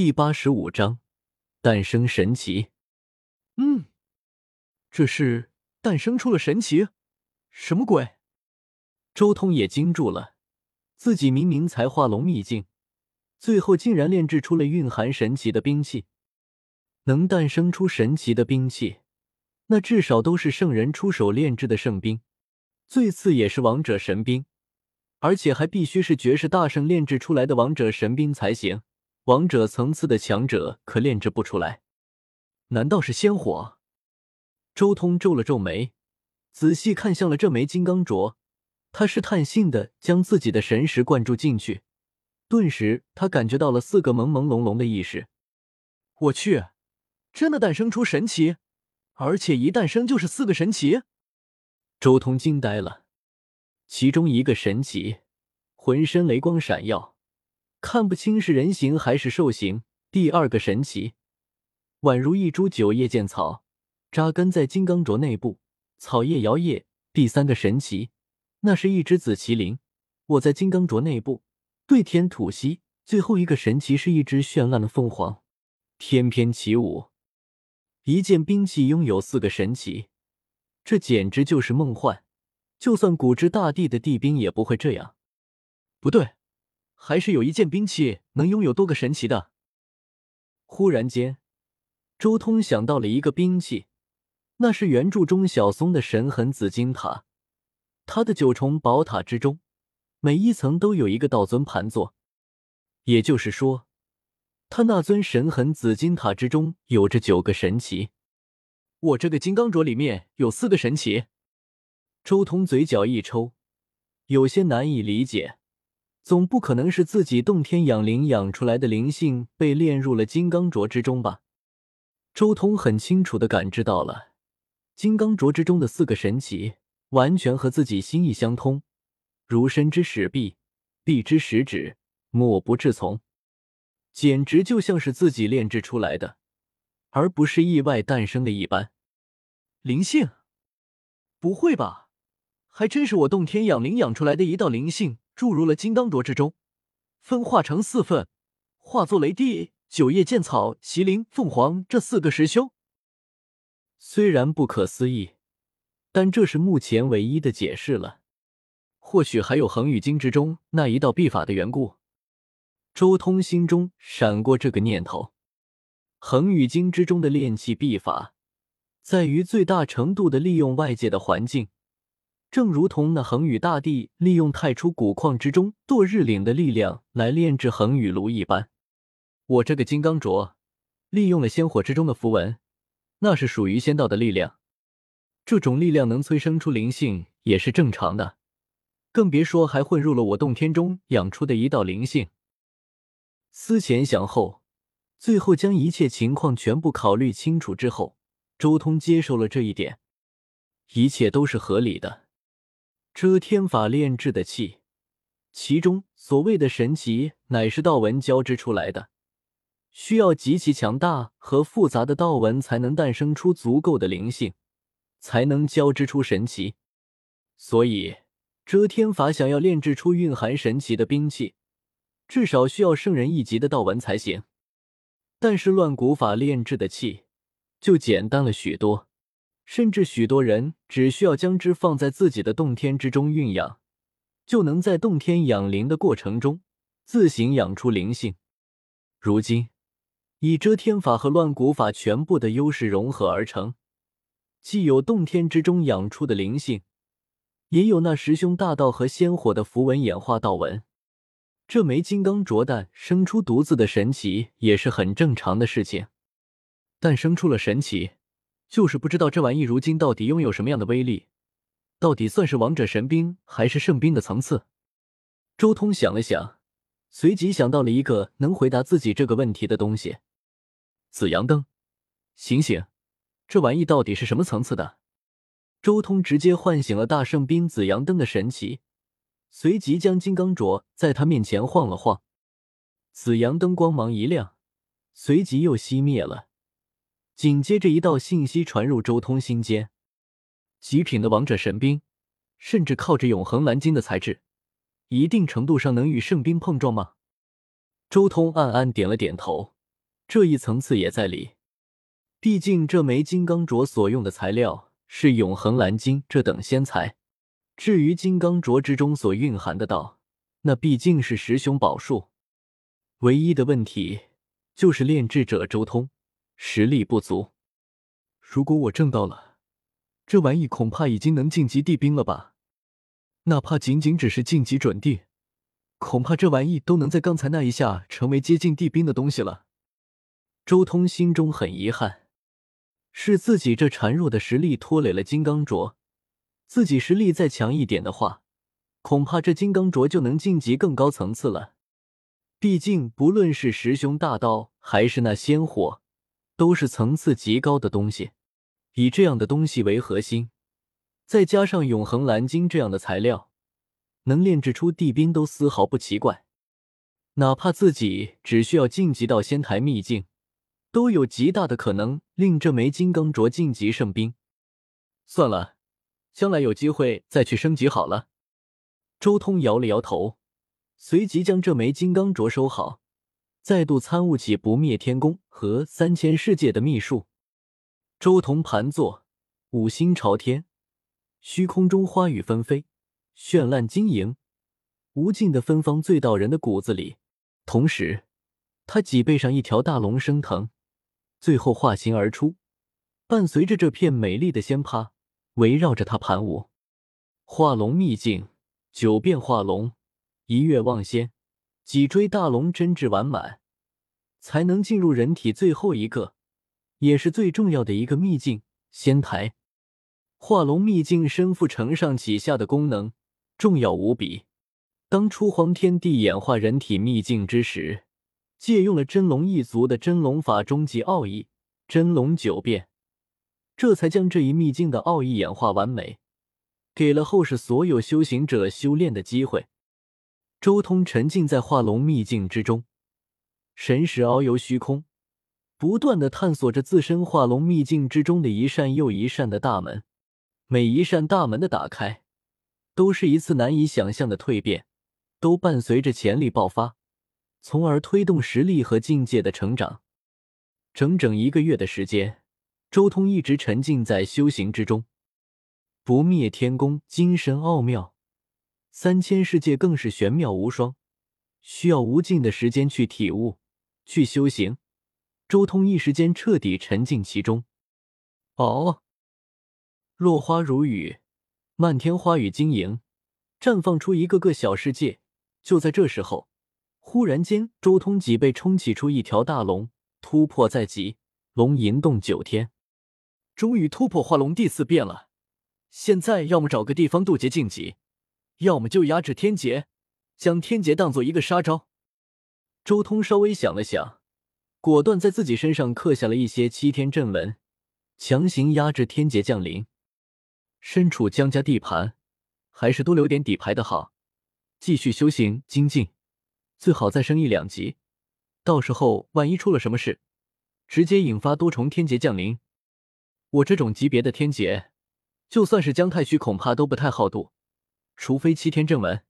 第八十五章诞生神奇。嗯，这是诞生出了神奇？什么鬼？周通也惊住了，自己明明才化龙秘境，最后竟然炼制出了蕴含神奇的兵器。能诞生出神奇的兵器，那至少都是圣人出手炼制的圣兵，最次也是王者神兵，而且还必须是绝世大圣炼制出来的王者神兵才行。王者层次的强者可炼制不出来，难道是仙火？周通皱了皱眉，仔细看向了这枚金刚镯，他试探性的将自己的神识灌注进去，顿时他感觉到了四个朦朦胧胧的意识。我去，真的诞生出神奇，而且一诞生就是四个神奇！周通惊呆了，其中一个神奇，浑身雷光闪耀。看不清是人形还是兽形。第二个神奇，宛如一株九叶剑草，扎根在金刚镯内部，草叶摇曳。第三个神奇，那是一只紫麒麟，卧在金刚镯内部，对天吐息。最后一个神奇是一只绚烂的凤凰，翩翩起舞。一件兵器拥有四个神奇，这简直就是梦幻。就算古之大帝的帝兵也不会这样。不对。还是有一件兵器能拥有多个神奇的。忽然间，周通想到了一个兵器，那是原著中小松的神痕紫金塔。他的九重宝塔之中，每一层都有一个道尊盘坐，也就是说，他那尊神痕紫金塔之中有着九个神奇。我这个金刚镯里面有四个神奇。周通嘴角一抽，有些难以理解。总不可能是自己洞天养灵养出来的灵性被炼入了金刚镯之中吧？周通很清楚的感知到了，金刚镯之中的四个神奇完全和自己心意相通，如身之使臂，臂之使指，莫不至从，简直就像是自己炼制出来的，而不是意外诞生的一般。灵性？不会吧？还真是我洞天养灵养出来的一道灵性。注入了金刚镯之中，分化成四份，化作雷帝、九叶剑草、麒麟、凤凰这四个师兄。虽然不可思议，但这是目前唯一的解释了。或许还有恒宇经之中那一道秘法的缘故。周通心中闪过这个念头。恒宇经之中的炼器秘法，在于最大程度的利用外界的环境。正如同那恒宇大帝利用太初古矿之中堕日岭的力量来炼制恒宇炉一般，我这个金刚镯利用了仙火之中的符文，那是属于仙道的力量。这种力量能催生出灵性也是正常的，更别说还混入了我洞天中养出的一道灵性。思前想后，最后将一切情况全部考虑清楚之后，周通接受了这一点，一切都是合理的。遮天法炼制的器，其中所谓的神奇，乃是道纹交织出来的，需要极其强大和复杂的道纹才能诞生出足够的灵性，才能交织出神奇。所以，遮天法想要炼制出蕴含神奇的兵器，至少需要圣人一级的道纹才行。但是，乱古法炼制的器就简单了许多。甚至许多人只需要将之放在自己的洞天之中蕴养，就能在洞天养灵的过程中自行养出灵性。如今，以遮天法和乱古法全部的优势融合而成，既有洞天之中养出的灵性，也有那十凶大道和仙火的符文演化道纹。这枚金刚镯蛋生出独自的神奇也是很正常的事情，但生出了神奇。就是不知道这玩意如今到底拥有什么样的威力，到底算是王者神兵还是圣兵的层次？周通想了想，随即想到了一个能回答自己这个问题的东西——紫阳灯。醒醒，这玩意到底是什么层次的？周通直接唤醒了大圣兵紫阳灯的神奇，随即将金刚镯在他面前晃了晃，紫阳灯光芒一亮，随即又熄灭了。紧接着，一道信息传入周通心间：极品的王者神兵，甚至靠着永恒蓝金的材质，一定程度上能与圣兵碰撞吗？周通暗暗点了点头，这一层次也在理。毕竟这枚金刚镯所用的材料是永恒蓝金这等仙材，至于金刚镯之中所蕴含的道，那毕竟是十凶宝术。唯一的问题就是炼制者周通实力不足。如果我挣到了，这玩意恐怕已经能晋级地兵了吧？哪怕仅仅只是晋级准地，恐怕这玩意都能在刚才那一下成为接近地兵的东西了。周通心中很遗憾。是自己这孱弱的实力拖累了金刚镯，自己实力再强一点的话，恐怕这金刚镯就能晋级更高层次了。毕竟不论是十雄大刀还是那仙火，都是层次极高的东西。以这样的东西为核心，再加上永恒蓝晶这样的材料，能炼制出地兵都丝毫不奇怪。哪怕自己只需要晋级到仙台秘境。都有极大的可能令这枚金刚镯晋级圣兵。算了，将来有机会再去升级好了。周通摇了摇头，随即将这枚金刚镯收好，再度参悟起不灭天宫和三千世界的秘术。周同盘坐，五星朝天，虚空中花雨纷飞，绚烂晶莹，无尽的芬芳醉到人的骨子里。同时，他脊背上一条大龙升腾。最后化形而出，伴随着这片美丽的仙葩，围绕着他盘舞。化龙秘境，九变化龙，一跃望仙，脊椎大龙真挚完满，才能进入人体最后一个，也是最重要的一个秘境——仙台。化龙秘境身负承上启下的功能，重要无比。当初黄天帝演化人体秘境之时。借用了真龙一族的真龙法终极奥义真龙九变，这才将这一秘境的奥义演化完美，给了后世所有修行者修炼的机会。周通沉浸在化龙秘境之中，神识遨游虚空，不断的探索着自身化龙秘境之中的一扇又一扇的大门。每一扇大门的打开，都是一次难以想象的蜕变，都伴随着潜力爆发。从而推动实力和境界的成长。整整一个月的时间，周通一直沉浸在修行之中。不灭天宫精神奥妙，三千世界更是玄妙无双，需要无尽的时间去体悟、去修行。周通一时间彻底沉浸其中。哦，落花如雨，漫天花雨晶莹，绽放出一个个小世界。就在这时候。忽然间，周通脊背冲起出一条大龙，突破在即，龙吟动九天，终于突破化龙第四变了。现在要么找个地方渡劫晋级，要么就压制天劫，将天劫当做一个杀招。周通稍微想了想，果断在自己身上刻下了一些七天阵纹，强行压制天劫降临。身处江家地盘，还是多留点底牌的好，继续修行精进。最好再升一两级，到时候万一出了什么事，直接引发多重天劫降临。我这种级别的天劫，就算是姜太虚恐怕都不太好渡，除非七天正文。